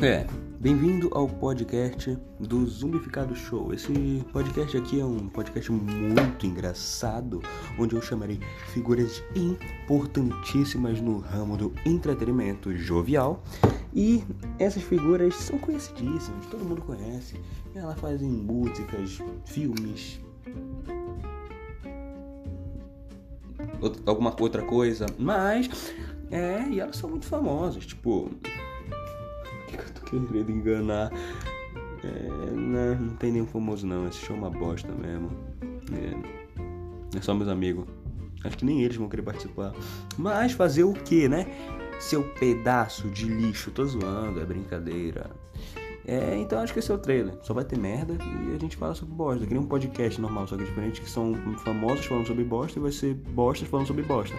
É, bem-vindo ao podcast do Zumbificado Show. Esse podcast aqui é um podcast muito engraçado, onde eu chamarei figuras importantíssimas no ramo do entretenimento jovial. E essas figuras são conhecidíssimas, todo mundo conhece. Elas fazem músicas, filmes, alguma outra coisa, mas é, e elas são muito famosas, tipo, querendo enganar. É, não, não tem nenhum famoso não, esse show é uma bosta mesmo. É, é só meus amigos. Acho que nem eles vão querer participar. Mas fazer o que, né? Seu pedaço de lixo, tô zoando, é brincadeira. É, então acho que esse é o trailer. Só vai ter merda e a gente fala sobre bosta. Que nem um podcast normal, só que é diferente, que são famosos falando sobre bosta e vai ser bostas falando sobre bosta.